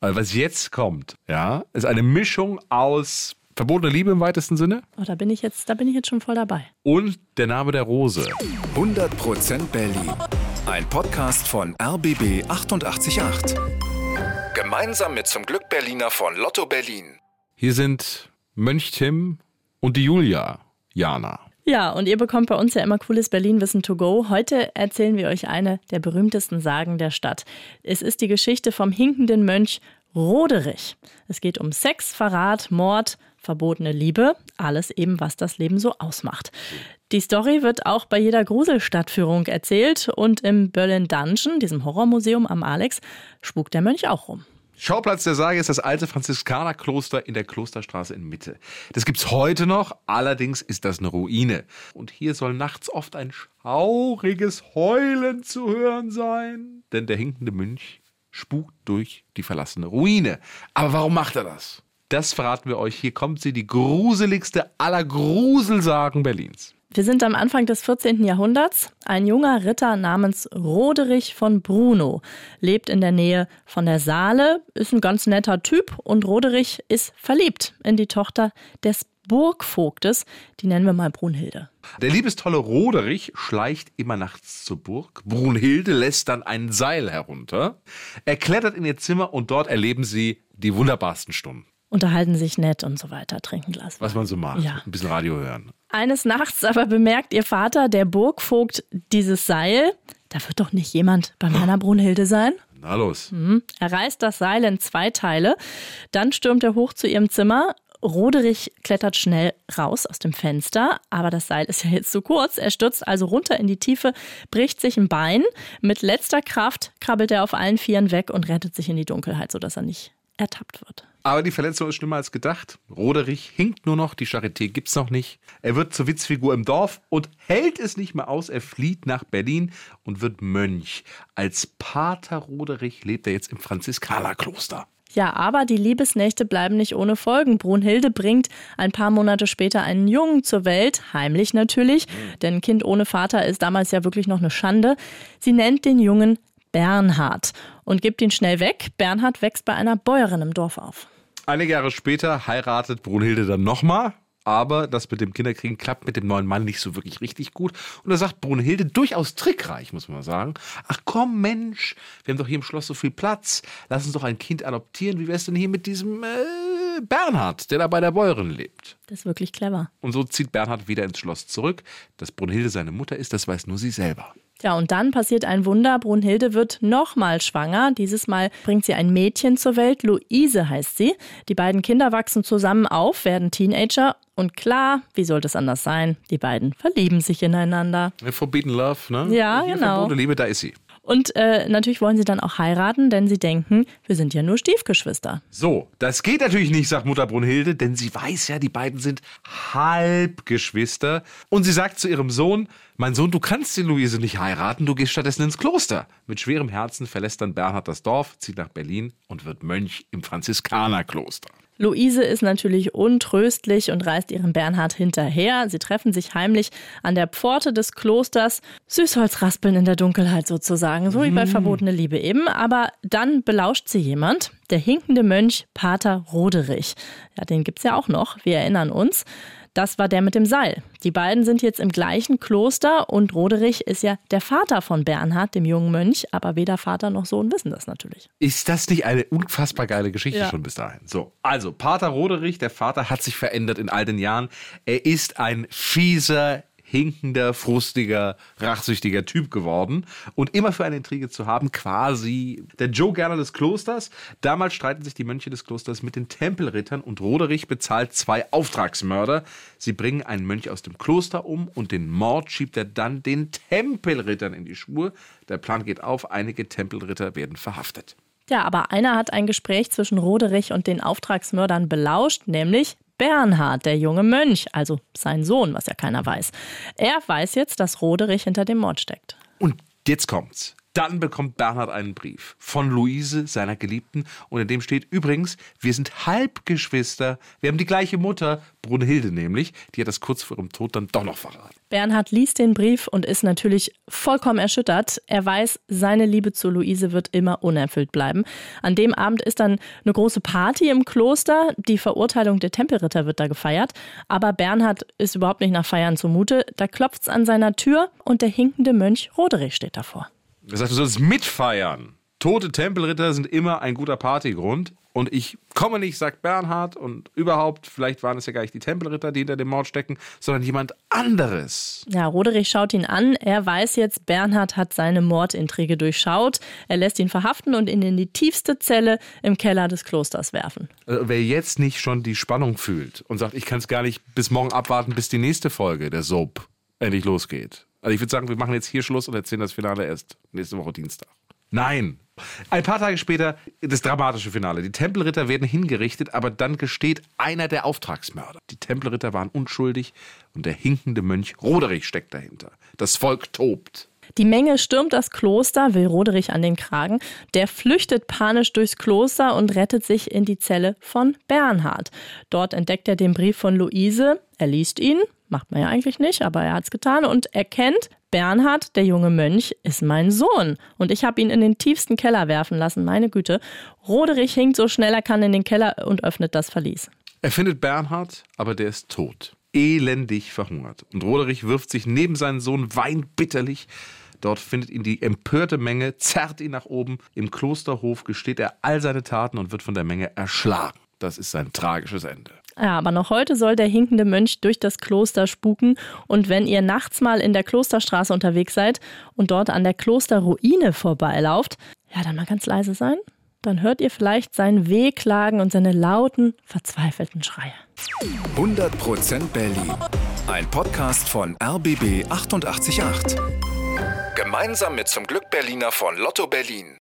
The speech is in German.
Also was jetzt kommt, ja, ist eine Mischung aus verbotene Liebe im weitesten Sinne Oh, da bin ich jetzt, da bin ich jetzt schon voll dabei. und der Name der Rose. 100% Berlin. Ein Podcast von RBB 888. Gemeinsam mit zum Glück Berliner von Lotto Berlin. Hier sind Mönch Tim und die Julia, Jana. Ja, und ihr bekommt bei uns ja immer cooles Berlin-Wissen to go. Heute erzählen wir euch eine der berühmtesten Sagen der Stadt. Es ist die Geschichte vom hinkenden Mönch Roderich. Es geht um Sex, Verrat, Mord, verbotene Liebe, alles eben, was das Leben so ausmacht. Die Story wird auch bei jeder Gruselstadtführung erzählt und im Berlin Dungeon, diesem Horrormuseum am Alex, spukt der Mönch auch rum. Schauplatz der Sage ist das alte Franziskanerkloster in der Klosterstraße in Mitte. Das gibt's heute noch, allerdings ist das eine Ruine. Und hier soll nachts oft ein schauriges Heulen zu hören sein. Denn der hinkende Mönch spukt durch die verlassene Ruine. Aber warum macht er das? Das verraten wir euch. Hier kommt sie, die gruseligste aller Gruselsagen Berlins. Wir sind am Anfang des 14. Jahrhunderts. Ein junger Ritter namens Roderich von Bruno lebt in der Nähe von der Saale, ist ein ganz netter Typ und Roderich ist verliebt in die Tochter des Burgvogtes, die nennen wir mal Brunhilde. Der liebestolle Roderich schleicht immer nachts zur Burg. Brunhilde lässt dann ein Seil herunter. Er klettert in ihr Zimmer und dort erleben sie die wunderbarsten Stunden. Unterhalten sich nett und so weiter, trinken Glas. Was man so macht. Ja. Ein bisschen Radio hören. Eines Nachts aber bemerkt ihr Vater, der Burgvogt, dieses Seil. Da wird doch nicht jemand bei meiner Brunhilde sein. Na los. Er reißt das Seil in zwei Teile. Dann stürmt er hoch zu ihrem Zimmer. Roderich klettert schnell raus aus dem Fenster, aber das Seil ist ja jetzt zu kurz. Er stürzt also runter in die Tiefe, bricht sich ein Bein. Mit letzter Kraft krabbelt er auf allen Vieren weg und rettet sich in die Dunkelheit, sodass er nicht ertappt wird. Aber die Verletzung ist schlimmer als gedacht. Roderich hinkt nur noch, die Charité gibt's noch nicht. Er wird zur Witzfigur im Dorf und hält es nicht mehr aus. Er flieht nach Berlin und wird Mönch. Als Pater Roderich lebt er jetzt im Franziskanerkloster. Ja, aber die Liebesnächte bleiben nicht ohne Folgen. Brunhilde bringt ein paar Monate später einen Jungen zur Welt, heimlich natürlich, denn ein Kind ohne Vater ist damals ja wirklich noch eine Schande. Sie nennt den Jungen Bernhard und gibt ihn schnell weg. Bernhard wächst bei einer Bäuerin im Dorf auf. Einige Jahre später heiratet Brunhilde dann nochmal. Aber das mit dem Kinderkriegen klappt mit dem neuen Mann nicht so wirklich richtig gut. Und da sagt Brunhilde, durchaus trickreich, muss man sagen. Ach komm, Mensch, wir haben doch hier im Schloss so viel Platz. Lass uns doch ein Kind adoptieren. Wie wär's denn hier mit diesem äh, Bernhard, der da bei der Bäuerin lebt? Das ist wirklich clever. Und so zieht Bernhard wieder ins Schloss zurück. Dass Brunhilde seine Mutter ist, das weiß nur sie selber. Ja, und dann passiert ein Wunder. Brunhilde wird nochmal schwanger. Dieses Mal bringt sie ein Mädchen zur Welt. Luise heißt sie. Die beiden Kinder wachsen zusammen auf, werden Teenager. Und klar, wie sollte es anders sein? Die beiden verlieben sich ineinander. Forbidden Love, ne? Ja, Hier genau. Verbotene Liebe, da ist sie. Und äh, natürlich wollen sie dann auch heiraten, denn sie denken, wir sind ja nur Stiefgeschwister. So, das geht natürlich nicht, sagt Mutter Brunhilde, denn sie weiß ja, die beiden sind Halbgeschwister. Und sie sagt zu ihrem Sohn, mein Sohn, du kannst die Luise nicht heiraten, du gehst stattdessen ins Kloster. Mit schwerem Herzen verlässt dann Bernhard das Dorf, zieht nach Berlin und wird Mönch im Franziskanerkloster. Luise ist natürlich untröstlich und reist ihrem Bernhard hinterher. Sie treffen sich heimlich an der Pforte des Klosters. Süßholzraspeln in der Dunkelheit sozusagen, so wie bei Verbotene Liebe eben. Aber dann belauscht sie jemand, der hinkende Mönch Pater Roderich. Ja, den gibt's ja auch noch, wir erinnern uns. Das war der mit dem Seil. Die beiden sind jetzt im gleichen Kloster und Roderich ist ja der Vater von Bernhard, dem jungen Mönch, aber weder Vater noch Sohn wissen das natürlich. Ist das nicht eine unfassbar geile Geschichte Ja. schon bis dahin? So, also Pater Roderich, der Vater, hat sich verändert in all den Jahren. Er ist ein fieser, hinkender, frustiger, rachsüchtiger Typ geworden und immer für eine Intrige zu haben, quasi der Joe Gerner des Klosters. Damals streiten sich die Mönche des Klosters mit den Tempelrittern und Roderich bezahlt zwei Auftragsmörder. Sie bringen einen Mönch aus dem Kloster um und den Mord schiebt er dann den Tempelrittern in die Schuhe. Der Plan geht auf, einige Tempelritter werden verhaftet. Ja, aber einer hat ein Gespräch zwischen Roderich und den Auftragsmördern belauscht, nämlich Bernhard, der junge Mönch, also sein Sohn, was ja keiner weiß. Er weiß jetzt, dass Roderich hinter dem Mord steckt. Und jetzt kommt's. Dann bekommt Bernhard einen Brief von Luise, seiner Geliebten, und in dem steht übrigens, wir sind Halbgeschwister, wir haben die gleiche Mutter, Brunhilde nämlich, die hat das kurz vor ihrem Tod dann doch noch verraten. Bernhard liest den Brief und ist natürlich vollkommen erschüttert. Er weiß, seine Liebe zu Luise wird immer unerfüllt bleiben. An dem Abend ist dann eine große Party im Kloster. Die Verurteilung der Tempelritter wird da gefeiert. Aber Bernhard ist überhaupt nicht nach Feiern zumute. Da klopft es an seiner Tür und der hinkende Mönch Roderich steht davor. Er sagt, du sollst mitfeiern. Tote Tempelritter sind immer ein guter Partygrund. Und ich komme nicht, sagt Bernhard, und überhaupt, vielleicht waren es ja gar nicht die Tempelritter, die hinter dem Mord stecken, sondern jemand anderes. Ja, Roderich schaut ihn an. Er weiß jetzt, Bernhard hat seine Mordintrige durchschaut. Er lässt ihn verhaften und ihn in die tiefste Zelle im Keller des Klosters werfen. Also, wer jetzt nicht schon die Spannung fühlt und sagt, ich kann es gar nicht bis morgen abwarten, bis die nächste Folge der Soap endlich losgeht. Also ich würde sagen, wir machen jetzt hier Schluss und erzählen das Finale erst nächste Woche Dienstag. Nein. Ein paar Tage später das dramatische Finale. Die Tempelritter werden hingerichtet, aber dann gesteht einer der Auftragsmörder. Die Tempelritter waren unschuldig und der hinkende Mönch Roderich steckt dahinter. Das Volk tobt. Die Menge stürmt das Kloster, will Roderich an den Kragen. Der flüchtet panisch durchs Kloster und rettet sich in die Zelle von Bernhard. Dort entdeckt er den Brief von Luise. Er liest ihn, macht man ja eigentlich nicht, aber er hat es getan und erkennt, Bernhard, der junge Mönch, ist mein Sohn. Und ich habe ihn in den tiefsten Keller werfen lassen, meine Güte. Roderich hinkt so schnell er kann in den Keller und öffnet das Verlies. Er findet Bernhard, aber der ist tot. Elendig verhungert. Und Roderich wirft sich neben seinen Sohn, weint bitterlich. Dort findet ihn die empörte Menge, zerrt ihn nach oben. Im Klosterhof gesteht er all seine Taten und wird von der Menge erschlagen. Das ist sein tragisches Ende. Ja, aber noch heute soll der hinkende Mönch durch das Kloster spuken. Und wenn ihr nachts mal in der Klosterstraße unterwegs seid und dort an der Klosterruine vorbeilauft, ja, dann mal ganz leise sein. Dann hört ihr vielleicht sein Wehklagen und seine lauten, verzweifelten Schreie. 100% Berlin. Ein Podcast von RBB 888. Gemeinsam mit zum Glück Berliner von Lotto Berlin.